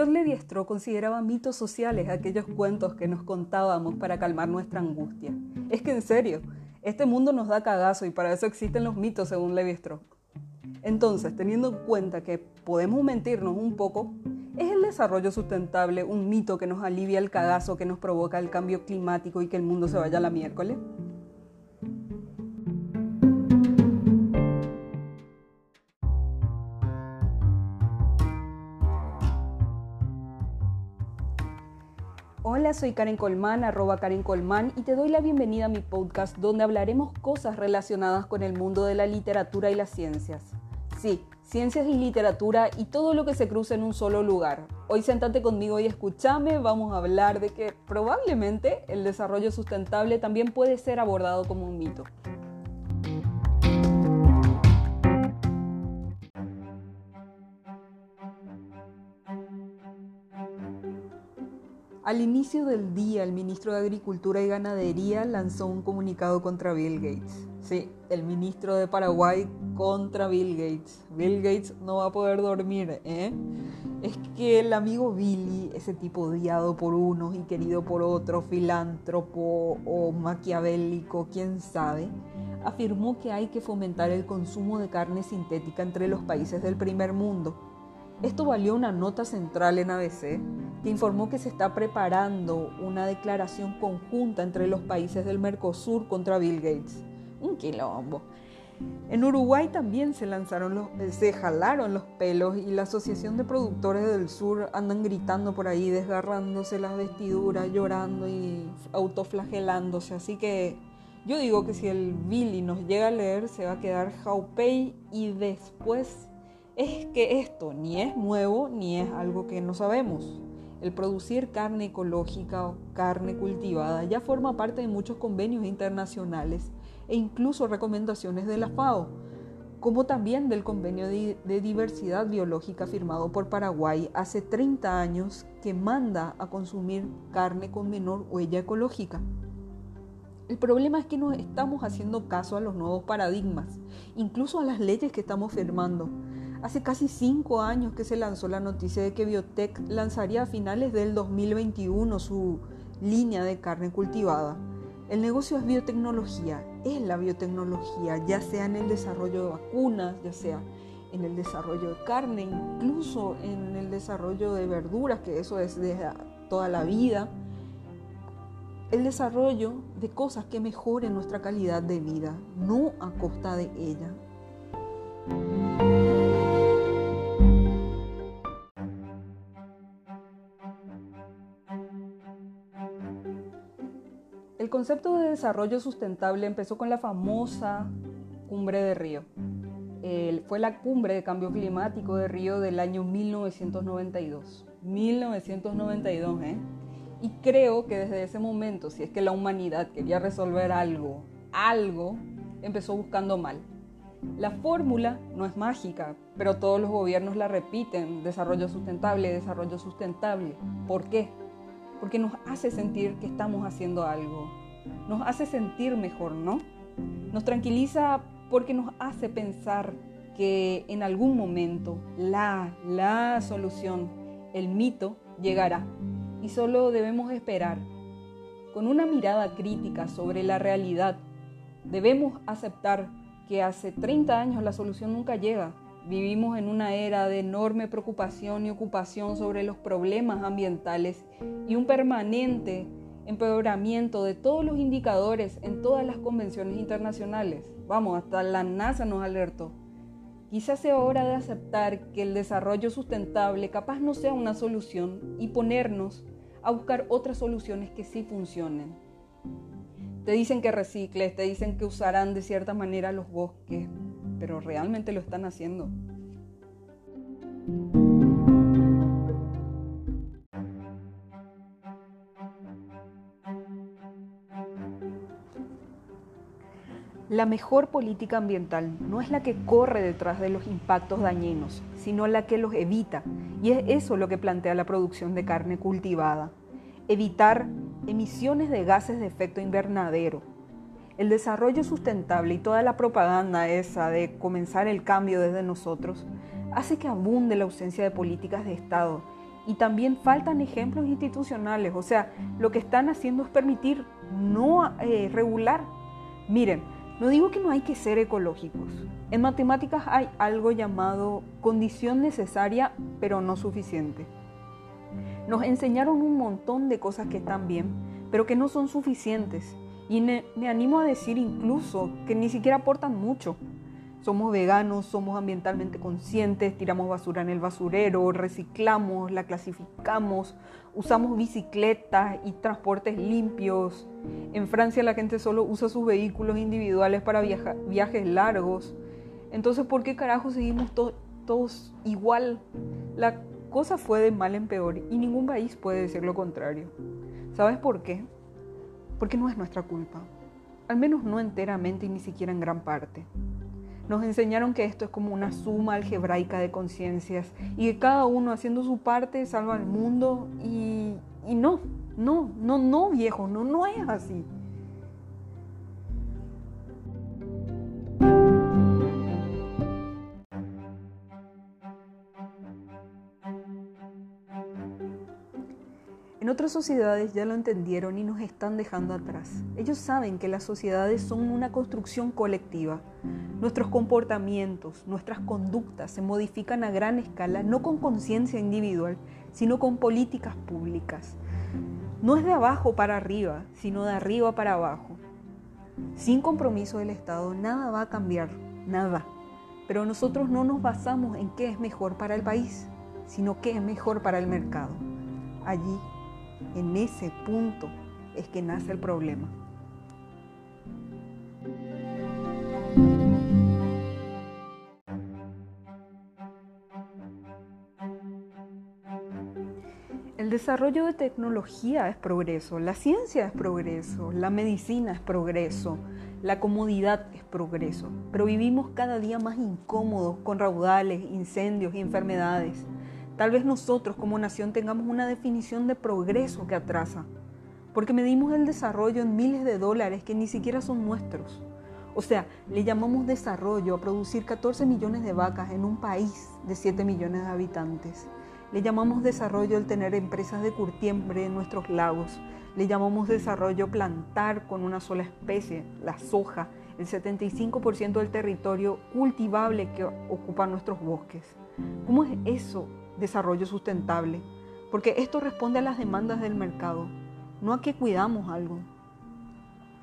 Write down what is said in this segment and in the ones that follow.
Claude Lévi-Strauss consideraba mitos sociales aquellos cuentos que nos contábamos para calmar nuestra angustia. Es que en serio, este mundo nos da cagazo y para eso existen los mitos según Lévi-Strauss. Entonces, teniendo en cuenta que podemos mentirnos un poco, ¿es el desarrollo sustentable un mito que nos alivia el cagazo que nos provoca el cambio climático y que el mundo se vaya a la miércoles? Hola, soy Karen Colmán, arroba Karen Colmán, y te doy la bienvenida a mi podcast donde hablaremos cosas relacionadas con el mundo de la literatura y las ciencias. Sí, ciencias y literatura y todo lo que se cruza en un solo lugar. Hoy sentate conmigo y escúchame, vamos a hablar de que probablemente el desarrollo sustentable también puede ser abordado como un mito. Al inicio del día, el ministro de Agricultura y Ganadería lanzó un comunicado contra Bill Gates. Sí, el ministro de Paraguay contra Bill Gates. Bill Gates no va a poder dormir, ¿eh? Es que el amigo Billy, ese tipo odiado por unos y querido por otros, filántropo o maquiavélico, quién sabe, afirmó que hay que fomentar el consumo de carne sintética entre los países del primer mundo esto valió una nota central en ABC informó que se está preparando una declaración conjunta entre los países del Mercosur contra Bill Gates. Un quilombo. En Uruguay también se lanzaron los, se jalaron los pelos y la Asociación de Productores del Sur andan gritando por ahí, desgarrándose las vestiduras, llorando y autoflagelándose. Así que yo digo que si el Billy nos llega a leer, se va a quedar jaupei y después es que esto ni es nuevo ni es algo que no sabemos. El producir carne ecológica o carne cultivada ya forma parte de muchos convenios internacionales e incluso recomendaciones de la FAO, como también del convenio de, diversidad biológica firmado por Paraguay hace 30 años que manda a consumir carne con menor huella ecológica. El problema es que no estamos haciendo caso a los nuevos paradigmas, incluso a las leyes que estamos firmando. Hace casi cinco años que se lanzó la noticia de que Biotech lanzaría a finales del 2021 su línea de carne cultivada. El negocio es biotecnología, es la biotecnología, ya sea en el desarrollo de vacunas, ya sea en el desarrollo de carne, incluso en el desarrollo de verduras, que eso es de toda la vida. El desarrollo de cosas que mejoren nuestra calidad de vida, no a costa de ella. El concepto de desarrollo sustentable empezó con la famosa cumbre de Río. fue la cumbre de cambio climático de Río del año 1992. 1992, ¿eh? Y creo que desde ese momento, si es que la humanidad quería resolver algo, algo, empezó buscando mal. La fórmula no es mágica, pero todos los gobiernos la repiten, desarrollo sustentable, desarrollo sustentable. ¿Por qué? Porque nos hace sentir que estamos haciendo algo, nos hace sentir mejor, ¿no? Nos tranquiliza porque nos hace pensar que en algún momento la, la solución, el mito, llegará y solo debemos esperar. Con una mirada crítica sobre la realidad, debemos aceptar que hace 30 años la solución nunca llega, Vivimos en una era de enorme preocupación y ocupación sobre los problemas ambientales y un permanente empeoramiento de todos los indicadores en todas las convenciones internacionales. Vamos, hasta la NASA nos alertó. Quizás sea hora de aceptar que el desarrollo sustentable capaz no sea una solución y ponernos a buscar otras soluciones que sí funcionen. Te dicen que recicles, te dicen que usarán de cierta manera los bosques, pero realmente lo están haciendo. La mejor política ambiental no es la que corre detrás de los impactos dañinos, sino la que los evita. Y es eso lo que plantea la producción de carne cultivada. Evitar emisiones de gases de efecto invernadero, el desarrollo sustentable y toda la propaganda esa de comenzar el cambio desde nosotros hace que abunde la ausencia de políticas de Estado y también faltan ejemplos institucionales. O sea, lo que están haciendo es permitir, no eh, regular. Miren, no digo que no hay que ser ecológicos. En matemáticas hay algo llamado condición necesaria pero no suficiente. Nos enseñaron un montón de cosas que están bien, pero que no son suficientes. Y me, animo a decir incluso que ni siquiera aportan mucho. Somos veganos, somos ambientalmente conscientes, tiramos basura en el basurero, reciclamos, la clasificamos, usamos bicicletas y transportes limpios. En Francia la gente solo usa sus vehículos individuales para viajes largos. Entonces, ¿por qué carajo seguimos todos igual? La cosa fue de mal en peor y ningún país puede decir lo contrario. ¿Sabes por qué? Porque no es nuestra culpa. Al menos no enteramente y ni siquiera en gran parte. Nos enseñaron que esto es como una suma algebraica de conciencias y que cada uno haciendo su parte salva al mundo y, y no, no, no, no viejo, no, no es así. Otras sociedades ya lo entendieron y nos están dejando atrás. Ellos saben que las sociedades son una construcción colectiva. Nuestros comportamientos, nuestras conductas se modifican a gran escala, no con conciencia individual, sino con políticas públicas. No es de abajo para arriba, sino de arriba para abajo. Sin compromiso del Estado nada va a cambiar, nada. Pero nosotros no nos basamos en qué es mejor para el país, sino qué es mejor para el mercado. Allí en ese punto es que nace el problema. El desarrollo de tecnología es progreso, la ciencia es progreso, la medicina es progreso, la comodidad es progreso, pero vivimos cada día más incómodos con raudales, incendios y enfermedades. Tal vez nosotros como nación tengamos una definición de progreso que atrasa, porque medimos el desarrollo en miles de dólares que ni siquiera son nuestros. O sea, le llamamos desarrollo a producir 14 millones de vacas en un país de 7 millones de habitantes. Le llamamos desarrollo el tener empresas de curtiembre en nuestros lagos. Le llamamos desarrollo plantar con una sola especie, la soja, el 75% del territorio cultivable que ocupan nuestros bosques. ¿Cómo es eso desarrollo sustentable, porque esto responde a las demandas del mercado, no a que cuidamos algo.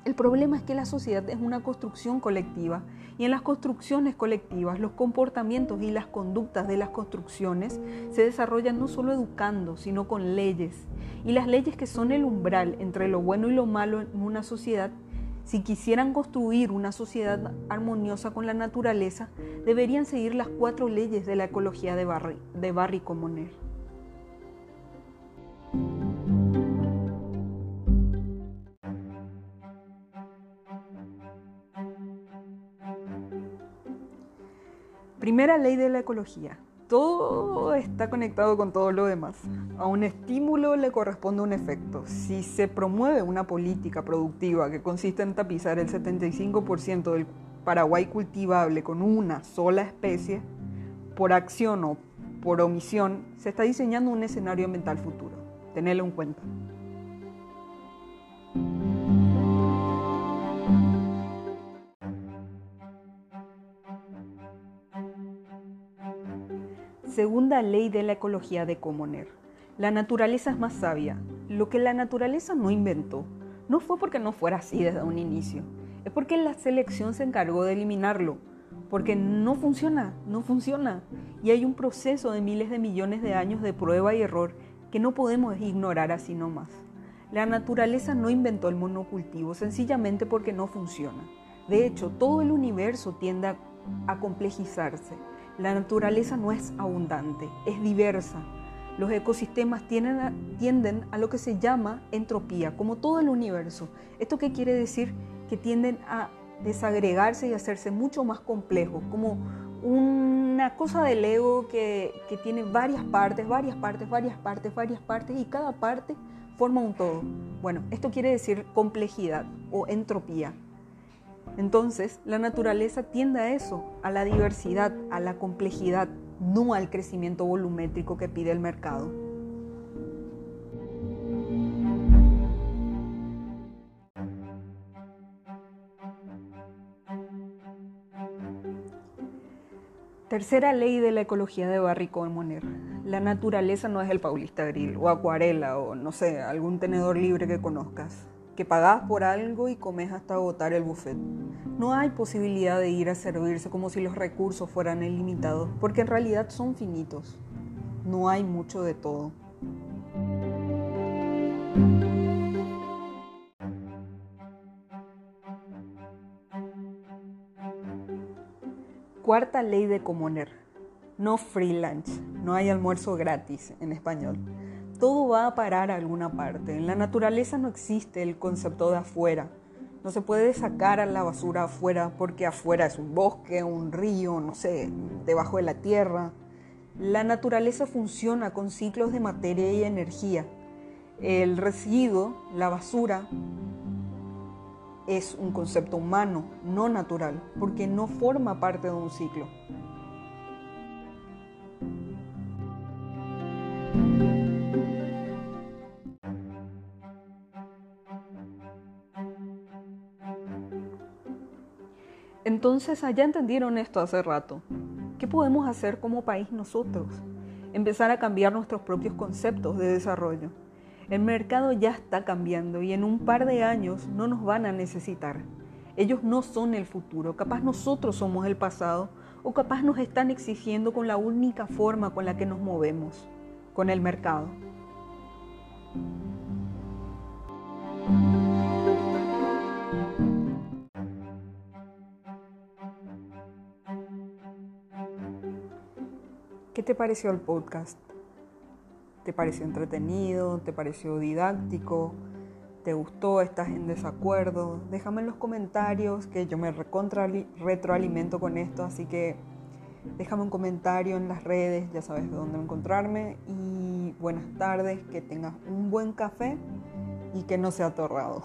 El problema es que la sociedad es una construcción colectiva y en las construcciones colectivas los comportamientos y las conductas de las construcciones se desarrollan no solo educando, sino con leyes. Y las leyes que son el umbral entre lo bueno y lo malo en una sociedad si quisieran construir una sociedad armoniosa con la naturaleza, deberían seguir las cuatro leyes de la ecología de Barry, de. Primera ley de la ecología. Todo está conectado con todo lo demás. A un estímulo le corresponde un efecto. Si se promueve una política productiva que consiste en tapizar el 75% del Paraguay cultivable con una sola especie, por acción o por omisión, se está diseñando un escenario ambiental futuro. Tenedlo en cuenta. Segunda ley de la ecología de Commoner. La naturaleza es más sabia. Lo que la naturaleza no inventó no fue porque no fuera así desde un inicio, es porque la selección se encargó de eliminarlo, porque no funciona, no funciona. Y hay un proceso de miles de millones de años de prueba y error que no podemos ignorar así nomás. La naturaleza no inventó el monocultivo sencillamente porque no funciona. De hecho, todo el universo tiende a, a complejizarse la naturaleza no es abundante, es diversa. Los ecosistemas tienden a, lo que se llama entropía, como todo el universo. ¿Esto qué quiere decir? Que tienden a desagregarse y hacerse mucho más complejos, como una cosa del ego que, que tiene varias partes, varias partes, varias partes, varias partes, y cada parte forma un todo. Bueno, esto quiere decir complejidad o entropía. Entonces, la naturaleza tiende a eso, a la diversidad, a la complejidad, no al crecimiento volumétrico que pide el mercado. Tercera ley de la ecología de Barrico de Moner. La naturaleza no es el paulista grill o acuarela o no sé, algún tenedor libre que conozcas que pagás por algo y comes hasta agotar el buffet. No hay posibilidad de ir a servirse como si los recursos fueran ilimitados, porque en realidad son finitos. No hay mucho de todo. Cuarta ley de Comoner. No free lunch, no hay almuerzo gratis en español. Todo va a parar a alguna parte. En la naturaleza no existe el concepto de afuera. No se puede sacar a la basura afuera porque afuera es un bosque, un río, no sé, debajo de la tierra. La naturaleza funciona con ciclos de materia y energía. El residuo, la basura, es un concepto humano, no natural, porque no forma parte de un ciclo. Entonces, allá entendieron esto hace rato. ¿Qué podemos hacer como país nosotros? Empezar a cambiar nuestros propios conceptos de desarrollo. El mercado ya está cambiando y en un par de años no nos van a necesitar. Ellos no son el futuro, capaz nosotros somos el pasado o capaz nos están exigiendo con la única forma con la que nos movemos, con el mercado. Te pareció el podcast? ¿Te pareció entretenido? ¿Te pareció didáctico? ¿Te gustó? ¿Estás en desacuerdo? Déjame en los comentarios que yo me retroalimento con esto, así que déjame un comentario en las redes, ya sabes dónde encontrarme y buenas tardes, que tengas un buen café y que no sea torrado.